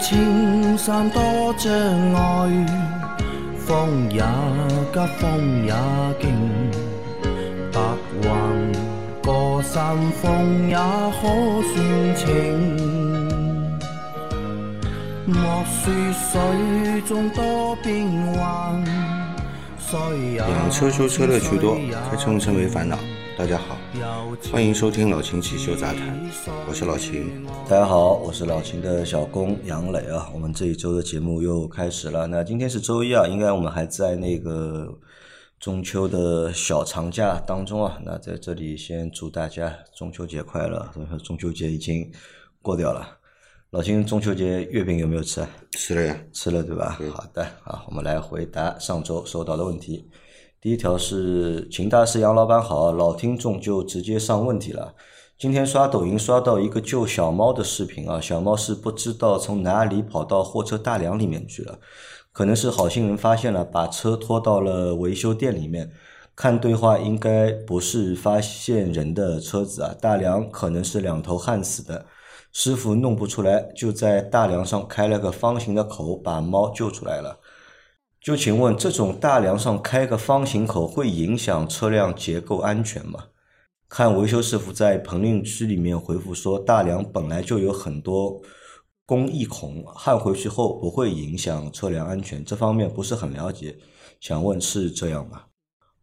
青山多障碍，风也急，风也劲，白云过山峰也可算情。莫说水中多变幻，水也养车修车乐趣多，开车用车没烦恼。大家好，欢迎收听老秦汽修杂谈，我是老秦。大家好，我是老秦的小工杨磊啊。我们这一周的节目又开始了。那今天是周一啊，应该我们还在那个中秋的小长假当中啊。那在这里先祝大家中秋节快乐。中秋节已经过掉了，老秦中秋节月饼有没有吃？吃了呀，吃了对吧？好的啊，我们来回答上周收到的问题。第一条是秦大师杨老板好，老听众就直接上问题了。今天刷抖音刷到一个救小猫的视频啊，小猫是不知道从哪里跑到货车大梁里面去了，可能是好心人发现了，把车拖到了维修店里面。看对话应该不是发现人的车子啊，大梁可能是两头焊死的，师傅弄不出来，就在大梁上开了个方形的口，把猫救出来了。就请问，这种大梁上开个方形口会影响车辆结构安全吗？看维修师傅在评论区里面回复说，大梁本来就有很多工艺孔，焊回去后不会影响车辆安全。这方面不是很了解，想问是这样吗？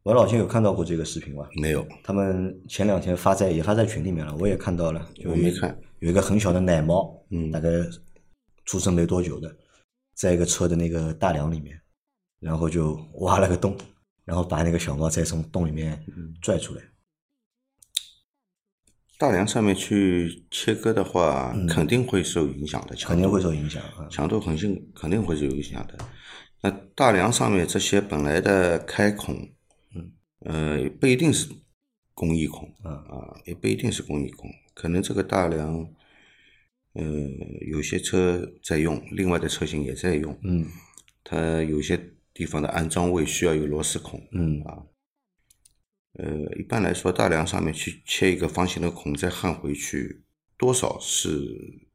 我老秦有看到过这个视频吗？没有，他们前两天发在也发在群里面了，我也看到了。我没看，有一个很小的奶猫，嗯大概出生没多久的，在一个车的那个大梁里面。然后就挖了个洞，然后把那个小猫再从洞里面拽出来。大梁上面去切割的话，肯定会受影响的，肯定会受影响啊。强度肯定肯定会是有影响的。那大梁上面这些本来的开孔，嗯，呃，不一定是工艺孔，嗯啊，也不一定是工艺孔，可能这个大梁，呃，有些车在用，另外的车型也在用，嗯它有些地方的安装位需要有螺丝孔，嗯啊，呃，一般来说，大梁上面去切一个方形的孔，再焊回去，多少是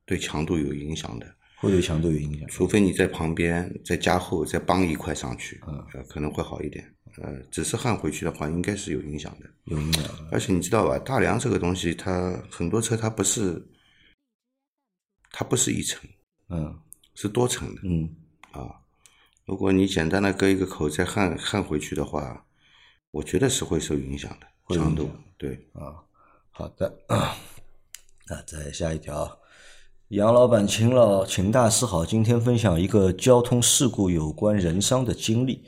对强度有影响的。会对强度有影响。除非你在旁边再加厚，再帮一块上去，嗯呃，可能会好一点。呃，只是焊回去的话，应该是有影响的。有影响。而且你知道吧，大梁这个东西，它很多车它不是，它不是一层，嗯是多层的。嗯啊，如果你简单的割一个口再焊焊回去的话，我觉得是会受影响的会有强度。对，啊，好的。那再下一条，杨老板、秦老、秦大师好，今天分享一个交通事故有关人伤的经历。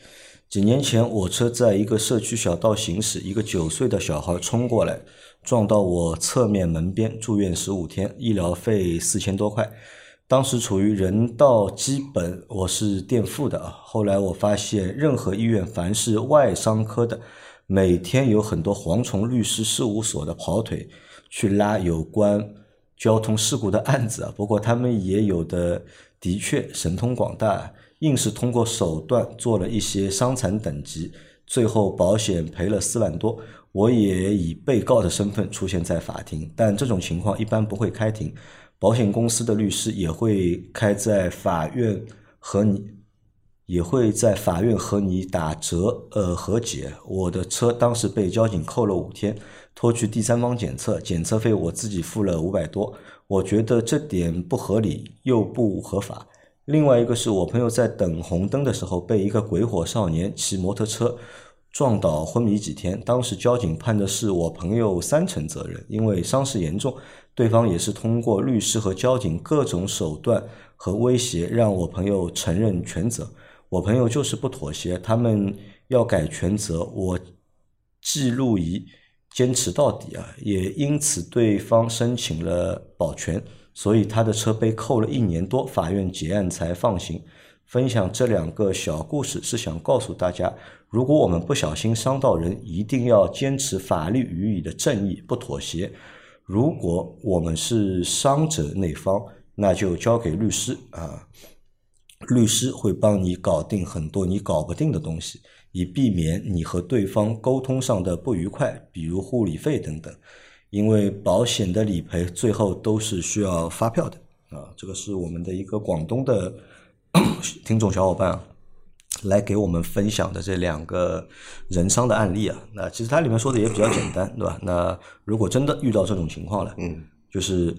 几年前，我车在一个社区小道行驶，一个九岁的小孩冲过来，撞到我侧面门边，住院十五天，医疗费四千多块。当时处于人道基本，我是垫付的啊。后来我发现，任何医院凡是外伤科的，每天有很多蝗虫律师事务所的跑腿去拉有关交通事故的案子啊。不过他们也有的的确神通广大，硬是通过手段做了一些伤残等级，最后保险赔了四万多。我也以被告的身份出现在法庭，但这种情况一般不会开庭。保险公司的律师也会开在法院和你，也会在法院和你打折呃和解。我的车当时被交警扣了五天，拖去第三方检测，检测费我自己付了五百多，我觉得这点不合理又不合法。另外一个是我朋友在等红灯的时候被一个鬼火少年骑摩托车撞倒昏迷几天，当时交警判的是我朋友三成责任，因为伤势严重，对方也是通过律师和交警各种手段和威胁让我朋友承认全责，我朋友就是不妥协，他们要改全责，我记录仪坚持到底啊，也因此对方申请了保全，所以他的车被扣了一年多，法院结案才放行。分享这两个小故事是想告诉大家，如果我们不小心伤到人，一定要坚持法律予以的正义，不妥协。如果我们是伤者那方，那就交给律师啊，律师会帮你搞定很多你搞不定的东西，以避免你和对方沟通上的不愉快，比如护理费等等。因为保险的理赔最后都是需要发票的啊，这个是我们的一个广东的 听众小伙伴啊来给我们分享的这两个人伤的案例啊。那其实它里面说的也比较简单，对吧？那如果真的遇到这种情况了，嗯，就是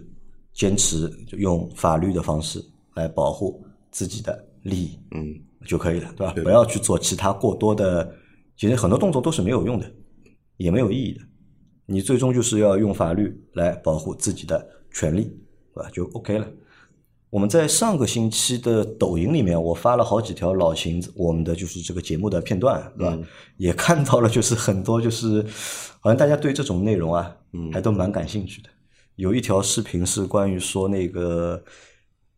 坚持用法律的方式来保护自己的利益，嗯，就可以了，对吧？不要去做其他过多的，其实很多动作都是没有用的，也没有意义的。你最终就是要用法律来保护自己的权利，对吧？就 OK 了。我们在上个星期的抖音里面，我发了好几条老秦我们的就是这个节目的片段，对吧？也看到了，就是很多就是好像大家对这种内容啊，嗯还都蛮感兴趣的。有一条视频是关于说那个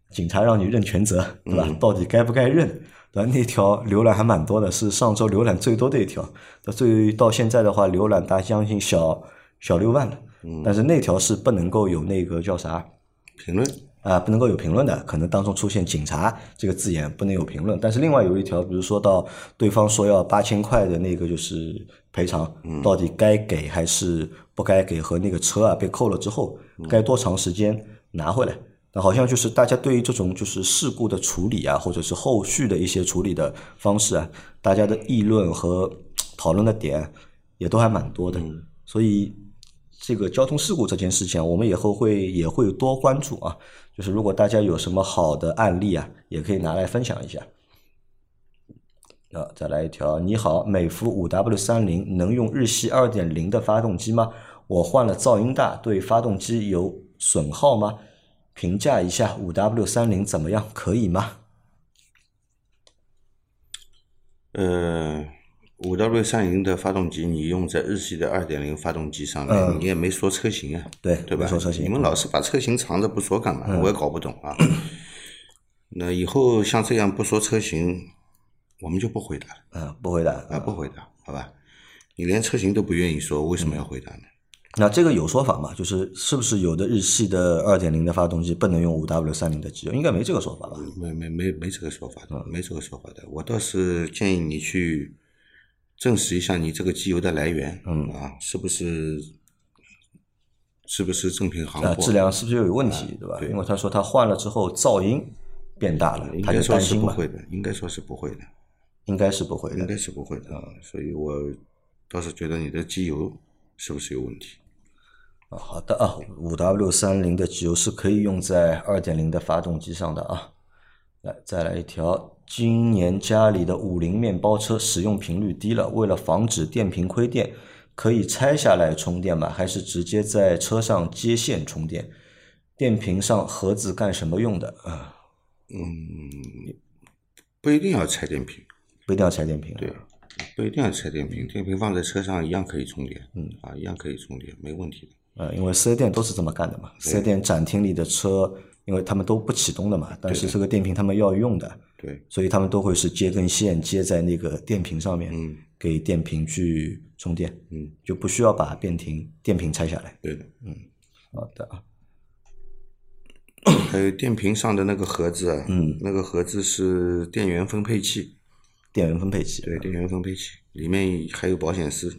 警察让你认全责，对吧？到底该不该认？对吧？那条浏览还蛮多的，是上周浏览最多的一条。到最到现在的话，浏览达将近小小六万了。但是那条是不能够有那个叫啥评论，啊、不能够有评论的，可能当中出现“警察”这个字眼，不能有评论。但是另外有一条，比如说到对方说要八千块的那个就是赔偿，到底该给还是不该给，和那个车啊被扣了之后，该多长时间拿回来？那好像就是大家对于这种就是事故的处理啊，或者是后续的一些处理的方式啊，大家的议论和讨论的点也都还蛮多的。所以这个交通事故这件事情，我们以后会也会多关注啊。就是如果大家有什么好的案例啊，也可以拿来分享一下。啊，再来一条，你好，美孚五 W 三零能用日系二点零的发动机吗？我换了噪音大，对发动机有损耗吗？评价一下五 W 三零怎么样？可以吗？呃，五 W 三零的发动机你用在日系的二点零发动机上面，你也没说车型啊，嗯对对吧？说车型你们老是把车型藏着不说干嘛？嗯我也搞不懂啊。那以后像这样不说车型，我们就不回答了嗯，不回答。啊，不回答，好吧？你连车型都不愿意说，为什么要回答呢？那这个有说法吗？就是是不是有的日系的二点零的发动机不能用五 W 三零的机油？应该没这个说法吧？没没没没这个说法嗯的，没这个说法的。我倒是建议你去证实一下你这个机油的来源，嗯啊，是不是是不是正品行啊，货？质量是不是有问题，对吧？因为他说他换了之后噪音变大了，他就应该说。是不会的，应该说是不会的，应该是不会的应。该是不会的。嗯所以我倒是觉得你的机油是不是有问题？啊，好的啊，五 W 三零的机油是可以用在二点零的发动机上的啊。来，再来一条，今年家里的五菱面包车使用频率低了，为了防止电瓶亏电，可以拆下来充电吗？还是直接在车上接线充电？电瓶上盒子干什么用的？啊，嗯不一定要拆电瓶，不一定要拆电瓶。对，不一定要拆电瓶，电瓶放在车上一样可以充电，嗯啊，一样可以充电，没问题的。呃，因为四 S 店都是这么干的嘛。四 S 店展厅里的车，因为他们都不启动的嘛，但是这个电瓶他们要用的，对，所以他们都会是接根线接在那个电瓶上面，嗯给电瓶去充电，嗯，就不需要把电瓶电瓶拆下来。对的。嗯好的啊，还有电瓶上的那个盒子啊，嗯，那个盒子是电源分配器，电源分配器。对，电源分配器里面还有保险丝，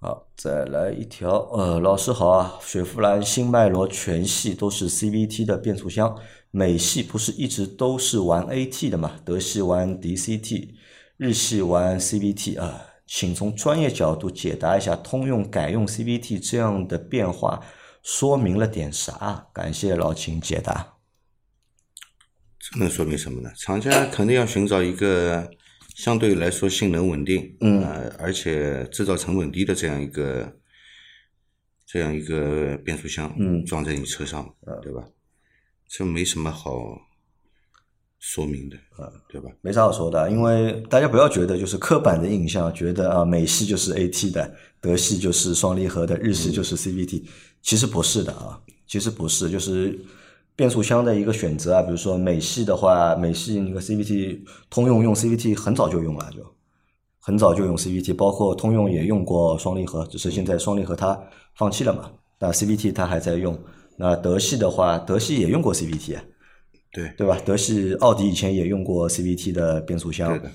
好，再来一条，呃，老师好啊，雪佛兰新迈罗全系都是 CVT 的变速箱，美系不是一直都是玩 AT 的嘛？德系玩 DCT，日系玩 CVT 啊，请从专业角度解答一下通用改用 CVT 这样的变化，说明了点啥？感谢老秦解答。这能说明什么呢？厂家肯定要寻找一个相对来说性能稳定，嗯。呃，而且制造成本低的这样一个这样一个变速箱，嗯。装在你车上，对吧？这没什么好说明的，对吧？没啥好说的，因为大家不要觉得就是刻板的印象，觉得啊美系就是 AT 的，德系就是双离合的，日系就是 CVT，、其实不是的啊，其实不是，就是变速箱的一个选择啊。比如说美系的话，美系那个 CVT，通用用 CVT 很早就用了，就很早就用 CVT，包括通用也用过双离合，只是现在双离合它放弃了嘛，那 CVT 它还在用。那德系的话，德系也用过 CVT 啊。对，对吧？德系、奥迪以前也用过 CVT 的变速箱对，的，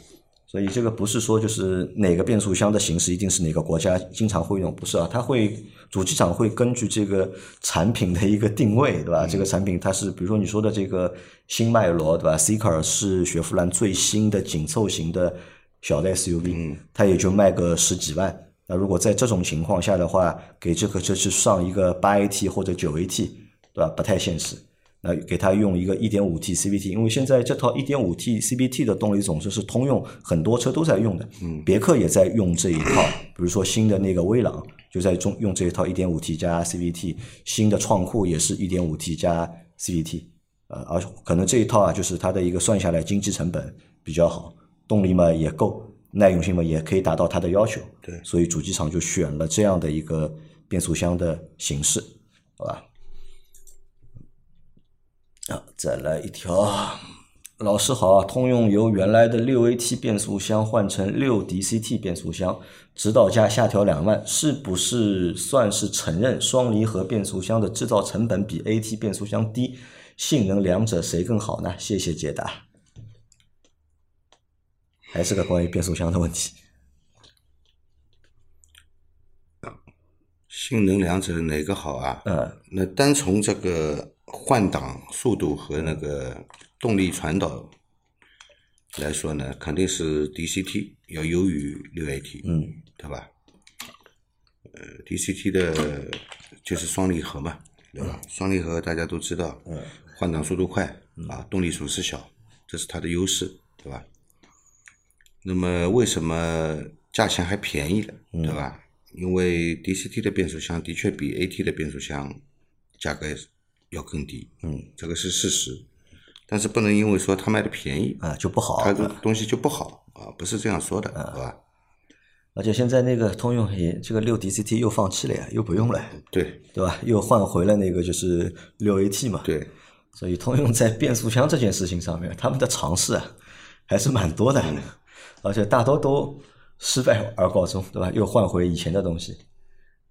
所以这个不是说就是哪个变速箱的形式一定是哪个国家经常会用，不是啊，它会主机厂会根据这个产品的一个定位，对吧？这个产品它是比如说你说的这个新迈罗，对吧 c c a r 是雪佛兰最新的紧凑型的小的 SUV，它也就卖个十几万。那如果在这种情况下的话，给这个车去上一个八 AT 或者九 AT，对吧？不太现实。那给它用一个 1.5T CVT，因为现在这套 1.5T CVT 的动力总成是通用，很多车都在用的。嗯，别克也在用这一套，比如说新的那个威朗就在中用这一套 1.5T 加 CVT，新的创酷也是 1.5T 加 CVT，呃，而可能这一套啊，就是它的一个算下来经济成本比较好，动力嘛也够，耐用性嘛也可以达到它的要求。对，所以主机厂就选了这样的一个变速箱的形式，好吧？啊，再来一条，老师好啊！通用由原来的六 AT 变速箱换成六 DCT 变速箱，指导价下调两万，是不是算是承认双离合变速箱的制造成本比 AT 变速箱低？性能两者谁更好呢？谢谢解答。还是个关于变速箱的问题。性能两者哪个好啊？嗯，那单从这个换挡速度和那个动力传导来说呢，肯定是 DCT 要优于六 AT，嗯，对吧？呃，DCT 的就是双离合嘛，对吧？双离合大家都知道，嗯，换挡速度快啊，动力损失小，这是它的优势，对吧？那么为什么价钱还便宜了，对吧？因为 DCT 的变速箱的确比 AT 的变速箱价格要更低，嗯，这个是事实。但是不能因为说它卖的便宜，啊就不好，它的东西就不好啊，不是这样说的，好吧？而且现在那个通用也这个六 DCT 又放弃了呀，又不用了，对对吧？又换回了那个就是六 AT 嘛，对，所以通用在变速箱这件事情上面，他们的尝试啊还是蛮多的，而且大多都失败而告终，对吧？又换回以前的东西。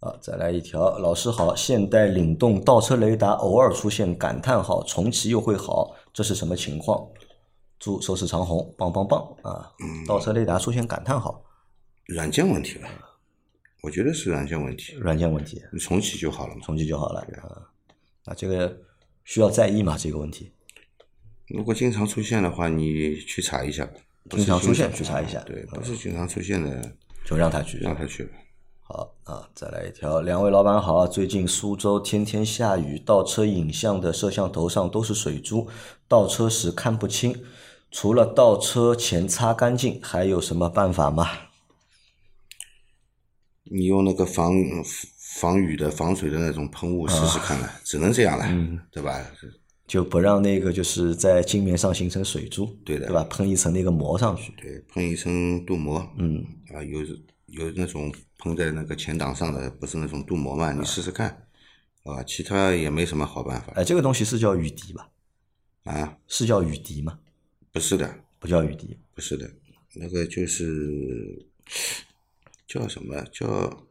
啊，再来一条，老师好，现代领动倒车雷达偶尔出现感叹号，重启又会好，这是什么情况？祝收视长虹，棒棒棒啊！倒车雷达出现感叹号，软件问题吧？我觉得是软件问题，软件问题，重启就好了嘛。重启就好了啊。那这个需要在意吗？这个问题？如果经常出现的话，你去查一下。经常出现去查一下对，不是经常出现的，就让他去，让他去吧。好啊，再来一条。两位老板好，最近苏州天天下雨，倒车影像的摄像头上都是水珠，倒车时看不清。除了倒车前擦干净，还有什么办法吗？你用那个防防雨的、防水的那种喷雾试试看了，只能这样了，对吧？就不让那个就是在镜面上形成水珠，对的对吧？喷一层那个膜上去，对，喷一层镀膜，嗯，啊，有有那种喷在那个前挡上的，不是那种镀膜嘛？你试试看，啊，其他也没什么好办法哎，这个东西是叫雨滴吧？啊，是叫雨滴吗？不是的，不叫雨滴，不是的，那个就是叫什么叫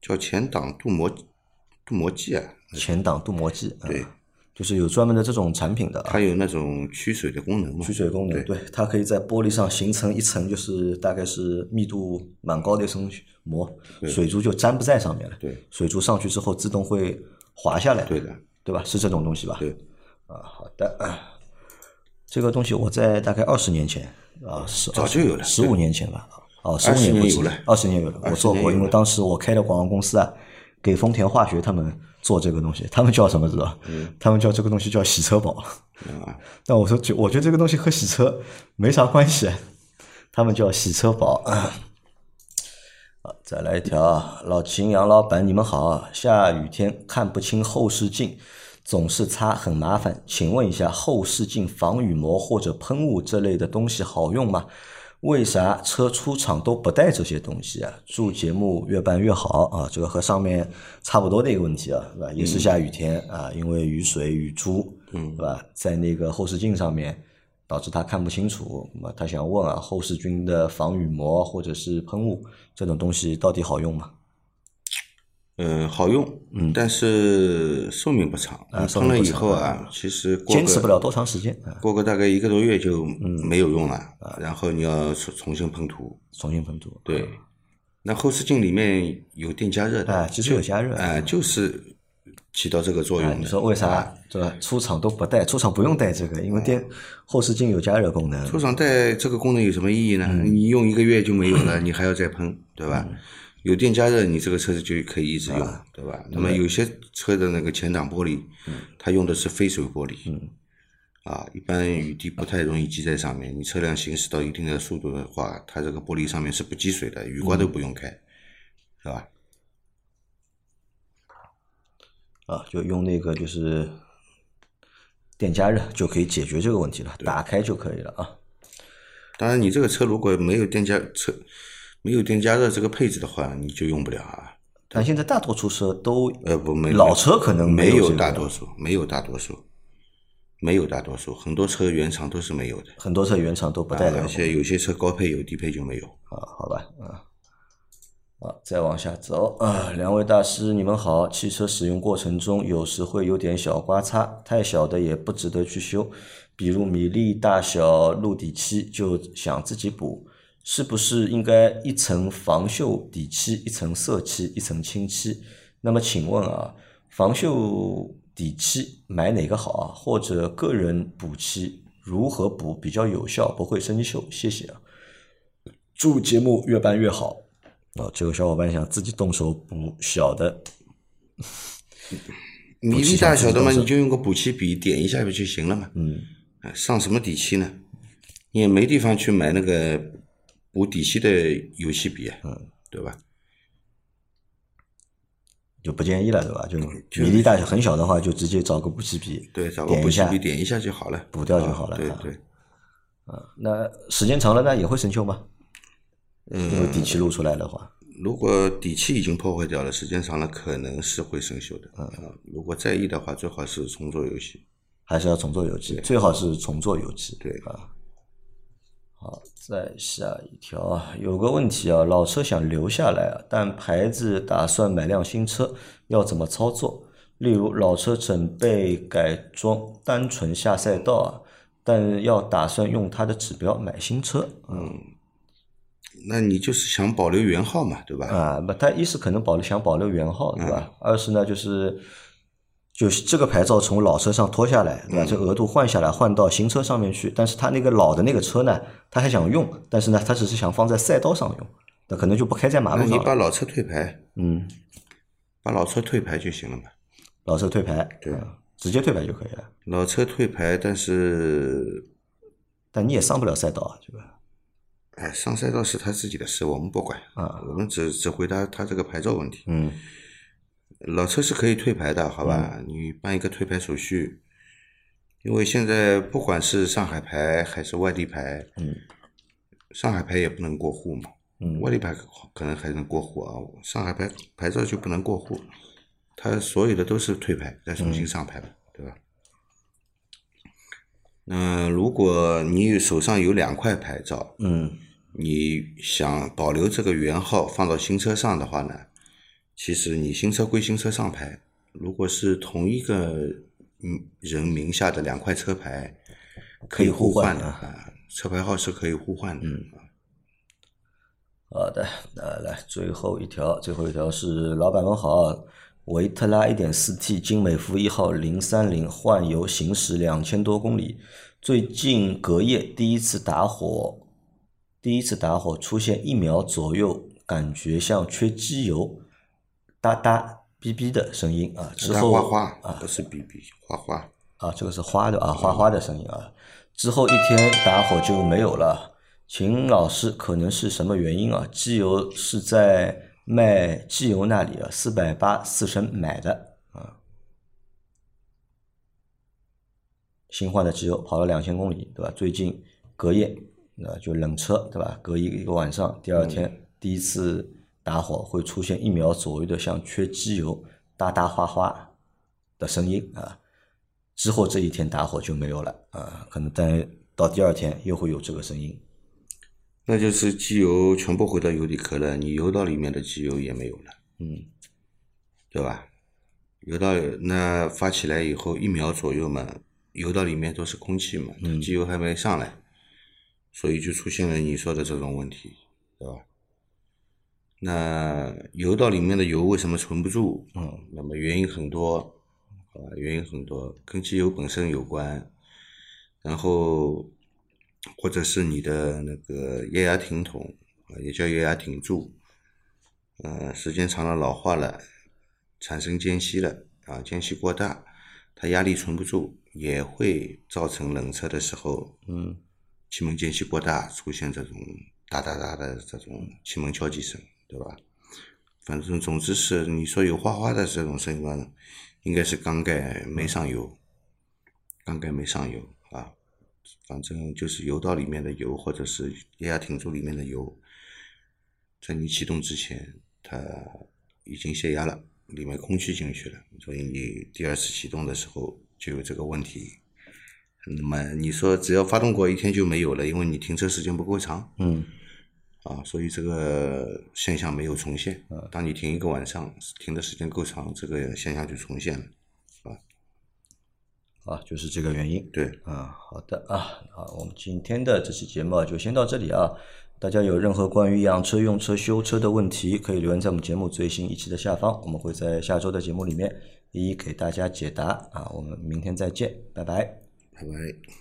叫前挡镀膜镀膜剂啊？前挡镀膜剂，啊对，就是有专门的这种产品的啊，它有那种驱水的功能嘛？驱水功能，对对，它可以在玻璃上形成一层，就是大概是密度蛮高的一层膜，水珠就粘不在上面了。对，水珠上去之后自动会滑下来，对的，对吧？是这种东西吧？对，啊，好的，啊这个东西我在大概二十年前啊，十早就有了十五年前吧，哦，十五年不止年有了二十年有了，我做过，因为当时我开的广告公司啊，给丰田化学他们做这个东西，他们叫什么知道？嗯，他们叫这个东西叫洗车宝。啊，那我说，就我觉得这个东西和洗车没啥关系，他们叫洗车宝。啊，再来一条啊，老秦杨老板，你们好。下雨天看不清后视镜，总是擦很麻烦，请问一下，后视镜防雨膜或者喷雾这类的东西好用吗？为啥车出厂都不带这些东西啊？祝节目越办越好啊！这个和上面差不多的一个问题啊，对吧？也是下雨天啊，因为雨水、雨珠，嗯，对吧？在那个后视镜上面导致他看不清楚。那么他想问啊，后视镜的防雨膜或者是喷雾这种东西到底好用吗？呃，好用，嗯，但是寿命不长。喷了以后啊，其实过坚持不了多长时间啊，过个大概一个多月就嗯没有用了，然后你要重重新喷涂。重新喷涂。对，那后视镜里面有电加热的，啊，其实有加热。啊，就是起到这个作用啊，你说为啥对吧？出厂都不带，出厂不用带这个，因为电后视镜有加热功能。出厂带这个功能有什么意义呢？你用一个月就没有了，你还要再喷，对吧？有电加热，你这个车子就可以一直用，对吧？那么有些车的那个前挡玻璃，它用的是非水玻璃，啊，一般雨滴不太容易积在上面。你车辆行驶到一定的速度的话，它这个玻璃上面是不积水的，雨刮都不用开，是吧？啊，就用那个就是电加热就可以解决这个问题了，打开就可以了啊。当然，你这个车如果没有电加车没有电加热这个配置的话，你就用不了啊。但现在大多数车都呃，不，没老车可能没有有大多数，没有大多数，没有大多数，很多车原厂都是没有的，很多车原厂都不带的而且有些车高配有，低配就没有。啊，好吧，啊，啊，再往下走啊，两位大师，你们好。汽车使用过程中，有时会有点小刮擦，太小的也不值得去修，比如米粒大小路底漆，就想自己补。是不是应该一层防锈底漆，一层色漆，一层清漆？那么请问啊，防锈底漆买哪个好啊？或者个人补漆如何补比较有效，不会生锈？谢谢啊。祝节目越办越好。哦，这个小伙伴想自己动手补小的，米粒大小的嘛，你就用个补漆笔点一下不就行了嘛？嗯，啊上什么底漆呢？你也没地方去买那个补底漆的油漆笔啊，嗯对吧？就不建议了，对吧？就米粒大小很小的话，就直接找个补漆笔，对，找个补漆笔点一下就好了，补掉就好了对啊对啊，那时间长了呢，也会生锈吗？嗯因为底漆露出来的话，如果底漆已经破坏掉了，时间长了可能是会生锈的。嗯，如果在意的话，最好是重做油漆。还是要重做油漆，最好是重做油漆。对啊。好，再下一条啊，有个问题啊，老车想留下来啊，但牌子打算买辆新车，要怎么操作？例如老车准备改装，单纯下赛道啊，但要打算用它的指标买新车，嗯那你就是想保留原号嘛，对吧？啊，不，他一是可能保留想保留原号，对嗯吧？二是呢，就是就是这个牌照从老车上拖下来，对嗯吧？这额度换下来，换到新车上面去。但是他那个老的那个车呢，他还想用，但是呢，他只是想放在赛道上用，那可能就不开在马路上了。你把老车退牌，嗯，把老车退牌就行了嘛。老车退牌，对嗯直接退牌就可以了。老车退牌，但是 但你也上不了赛道啊，对吧？哎，上赛道是他自己的事，我们不管啊，我们只只回答他这个牌照问题。嗯老车是可以退牌的，好吧？你办一个退牌手续，因为现在不管是上海牌还是外地牌，嗯，上海牌也不能过户嘛，嗯。外地牌可能还能过户啊，上海牌牌照就不能过户，它所有的都是退牌再重新上牌的，对吧？那如果你手上有两块牌照，嗯。你想保留这个原号放到新车上的话呢，其实你新车归新车上牌，如果是同一个嗯人名下的两块车牌，可以互换的啊，车牌号是可以互换的。嗯，好的，那来最后一条，最后一条是老板们好，维特拉一点四 T 精美孚一号零三零换油行驶两千多公里，最近隔夜第一次打火，第一次打火出现一秒左右，感觉像缺机油，哒哒哔哔的声音啊，之它后花花不是哔哔花花。啊，这个是花的啊，花花的声音啊。之后一天打火就没有了，秦老师可能是什么原因啊？机油是在卖机油那里啊，四百八四升买的啊，新换的机油跑了两千公里，对吧？最近隔夜那就冷车，对吧？隔一一个晚上，第二天第一次打火会出现一秒左右的像缺机油哒哒哗哗的声音啊。之后这一天打火就没有了啊，可能但到第二天又会有这个声音。那就是机油全部回到油底壳了，你油道里面的机油也没有了。嗯，对吧？油道那发起来以后一秒左右嘛，油道里面都是空气嘛，机油还没上来，所以就出现了你说的这种问题，对吧？那油道里面的油为什么存不住？嗯，那么原因很多，啊，原因很多，跟机油本身有关，然后或者是你的那个液压挺筒啊，也叫液压挺柱，呃，时间长了老化了，产生间隙了啊，间隙过大，它压力存不住，也会造成冷车的时候，嗯，气门间隙过大，出现这种哒哒哒的这种气门敲击声，对吧？反正总之是你说有花花的这种声音嘛，应该是缸盖没上油，缸盖没上油啊。反正就是油道里面的油，或者是液压挺柱里面的油，在你启动之前，它已经泄压了，里面空气进去了，所以你第二次启动的时候就有这个问题。那么你说只要发动过一天就没有了，因为你停车时间不够长，嗯，啊，所以这个现象没有重现。当你停一个晚上，停的时间够长，这个现象就重现了。啊，就是这个原因。对，啊，好的啊，好，我们今天的这期节目啊就先到这里啊。大家有任何关于养车、用车、修车的问题，可以留言在我们节目最新一期的下方，我们会在下周的节目里面一一给大家解答啊。我们明天再见，拜拜。拜拜。